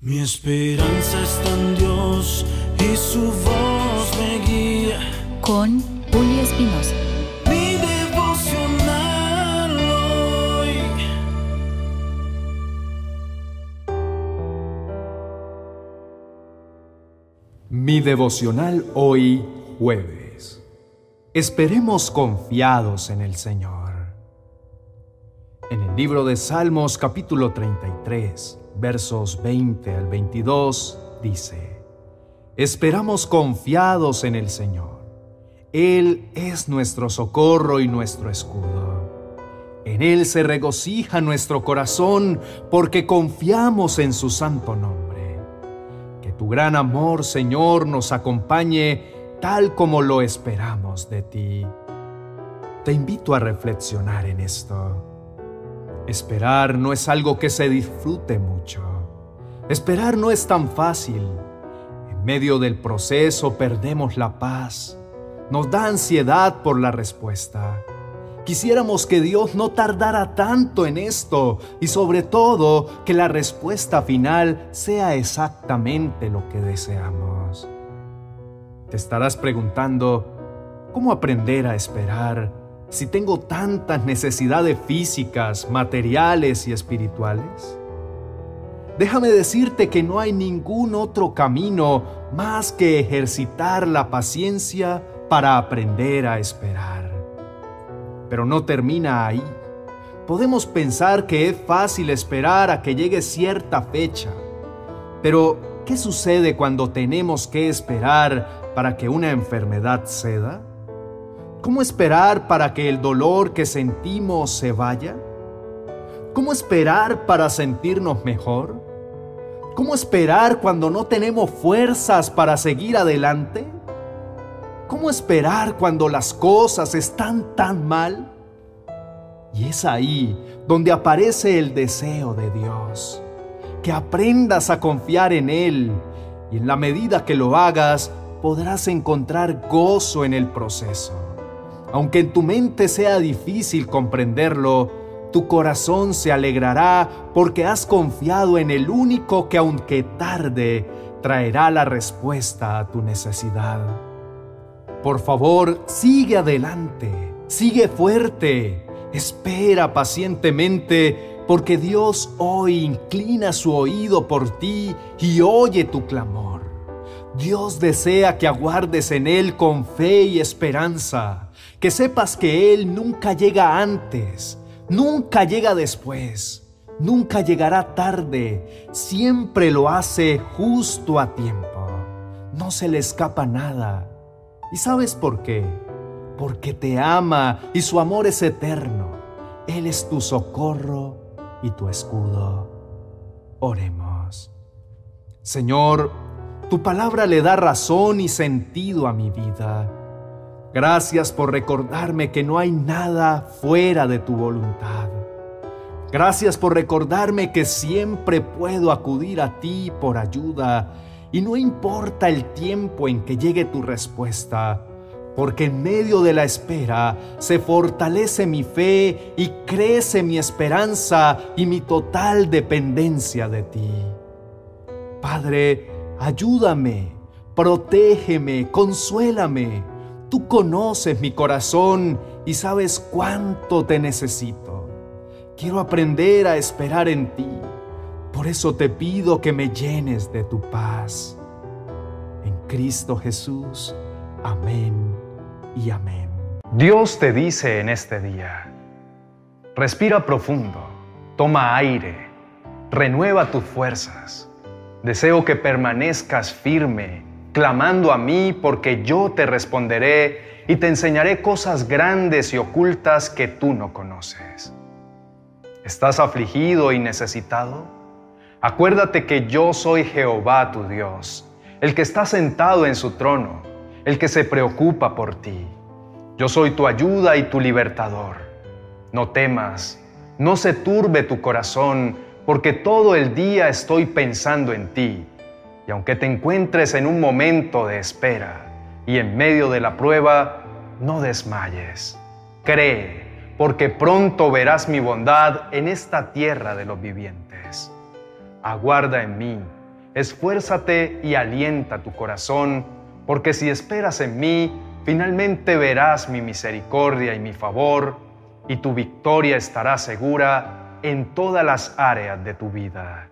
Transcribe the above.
Mi esperanza está en Dios y su voz me guía. Con Julio Espinosa. Mi devocional hoy. Mi devocional hoy jueves. Esperemos confiados en el Señor. En el libro de Salmos capítulo 33, versos 20 al 22, dice, Esperamos confiados en el Señor. Él es nuestro socorro y nuestro escudo. En Él se regocija nuestro corazón porque confiamos en su santo nombre. Que tu gran amor, Señor, nos acompañe tal como lo esperamos de ti. Te invito a reflexionar en esto. Esperar no es algo que se disfrute mucho. Esperar no es tan fácil. En medio del proceso perdemos la paz. Nos da ansiedad por la respuesta. Quisiéramos que Dios no tardara tanto en esto y sobre todo que la respuesta final sea exactamente lo que deseamos. Te estarás preguntando, ¿cómo aprender a esperar si tengo tantas necesidades físicas, materiales y espirituales? Déjame decirte que no hay ningún otro camino más que ejercitar la paciencia para aprender a esperar. Pero no termina ahí. Podemos pensar que es fácil esperar a que llegue cierta fecha. Pero, ¿qué sucede cuando tenemos que esperar para que una enfermedad ceda? ¿Cómo esperar para que el dolor que sentimos se vaya? ¿Cómo esperar para sentirnos mejor? ¿Cómo esperar cuando no tenemos fuerzas para seguir adelante? ¿Cómo esperar cuando las cosas están tan mal? Y es ahí donde aparece el deseo de Dios, que aprendas a confiar en Él y en la medida que lo hagas podrás encontrar gozo en el proceso. Aunque en tu mente sea difícil comprenderlo, tu corazón se alegrará porque has confiado en el único que aunque tarde, traerá la respuesta a tu necesidad. Por favor, sigue adelante, sigue fuerte, espera pacientemente porque Dios hoy inclina su oído por ti y oye tu clamor. Dios desea que aguardes en Él con fe y esperanza, que sepas que Él nunca llega antes, nunca llega después, nunca llegará tarde, siempre lo hace justo a tiempo, no se le escapa nada. ¿Y sabes por qué? Porque te ama y su amor es eterno. Él es tu socorro y tu escudo. Oremos. Señor, tu palabra le da razón y sentido a mi vida. Gracias por recordarme que no hay nada fuera de tu voluntad. Gracias por recordarme que siempre puedo acudir a ti por ayuda y no importa el tiempo en que llegue tu respuesta, porque en medio de la espera se fortalece mi fe y crece mi esperanza y mi total dependencia de ti. Padre, ayúdame, protégeme, consuélame. Tú conoces mi corazón y sabes cuánto te necesito. Quiero aprender a esperar en ti. Por eso te pido que me llenes de tu paz. En Cristo Jesús. Amén y amén. Dios te dice en este día, respira profundo, toma aire, renueva tus fuerzas. Deseo que permanezcas firme, clamando a mí porque yo te responderé y te enseñaré cosas grandes y ocultas que tú no conoces. ¿Estás afligido y necesitado? Acuérdate que yo soy Jehová tu Dios, el que está sentado en su trono, el que se preocupa por ti. Yo soy tu ayuda y tu libertador. No temas, no se turbe tu corazón, porque todo el día estoy pensando en ti. Y aunque te encuentres en un momento de espera y en medio de la prueba, no desmayes. Cree, porque pronto verás mi bondad en esta tierra de los vivientes. Aguarda en mí, Esfuérzate y alienta tu corazón, porque si esperas en mí, finalmente verás mi misericordia y mi favor, y tu victoria estará segura en todas las áreas de tu vida.